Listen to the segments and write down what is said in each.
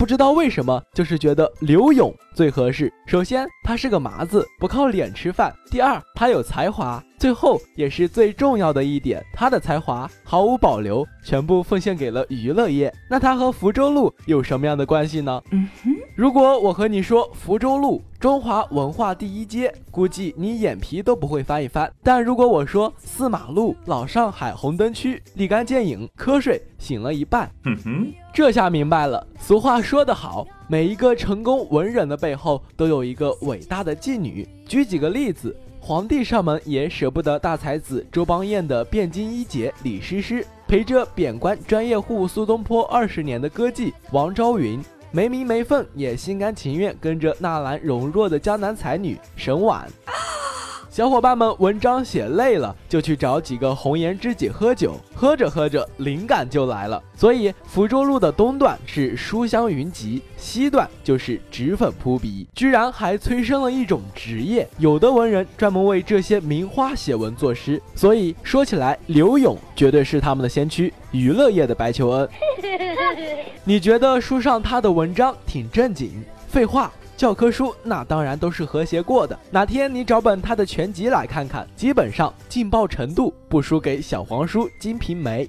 不知道为什么，就是觉得刘勇最合适。首先，他是个麻子，不靠脸吃饭；第二，他有才华。最后也是最重要的一点，他的才华毫无保留，全部奉献给了娱乐业。那他和福州路有什么样的关系呢？嗯哼，如果我和你说福州路中华文化第一街，估计你眼皮都不会翻一翻。但如果我说四马路老上海红灯区，立竿见影，瞌睡醒了一半。哼哼，这下明白了。俗话说得好，每一个成功文人的背后都有一个伟大的妓女。举几个例子。皇帝上门也舍不得大才子周邦彦的汴京一姐李师师，陪着贬官专业户苏东坡二十年的歌妓王昭云，没名没分也心甘情愿跟着纳兰容若的江南才女沈婉。小伙伴们，文章写累了，就去找几个红颜知己喝酒，喝着喝着，灵感就来了。所以福州路的东段是书香云集，西段就是脂粉扑鼻，居然还催生了一种职业，有的文人专门为这些名花写文作诗。所以说起来，柳永绝对是他们的先驱，娱乐业的白求恩。你觉得书上他的文章挺正经？废话。教科书那当然都是和谐过的。哪天你找本他的全集来看看，基本上劲爆程度不输给小黄书《金瓶梅》。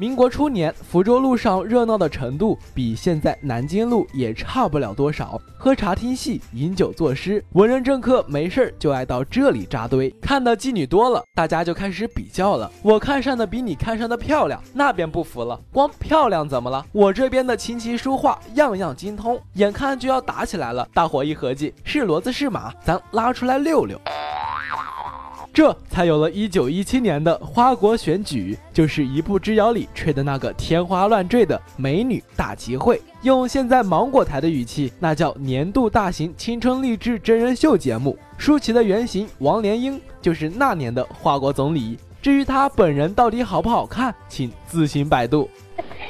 民国初年，福州路上热闹的程度比现在南京路也差不了多少。喝茶听戏，饮酒作诗，文人政客没事儿就爱到这里扎堆。看的妓女多了，大家就开始比较了。我看上的比你看上的漂亮，那边不服了。光漂亮怎么了？我这边的琴棋书画样样精通。眼看就要打起来了，大伙一合计，是骡子是马，咱拉出来溜溜。这才有了一九一七年的花国选举，就是一步之遥里吹的那个天花乱坠的美女大集会。用现在芒果台的语气，那叫年度大型青春励志真人秀节目。舒淇的原型王莲英就是那年的花国总理。至于她本人到底好不好看，请自行百度。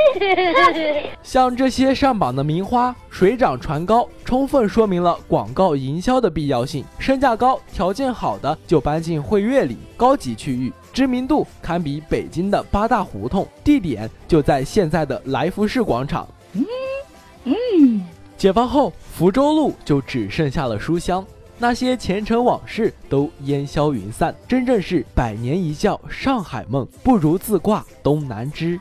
像这些上榜的名花，水涨船高，充分说明了广告营销的必要性。身价高、条件好的就搬进会悦里，高级区域，知名度堪比北京的八大胡同，地点就在现在的来福士广场。嗯嗯，解放后，福州路就只剩下了书香。那些前尘往事都烟消云散，真正是百年一觉上海梦，不如自挂东南枝。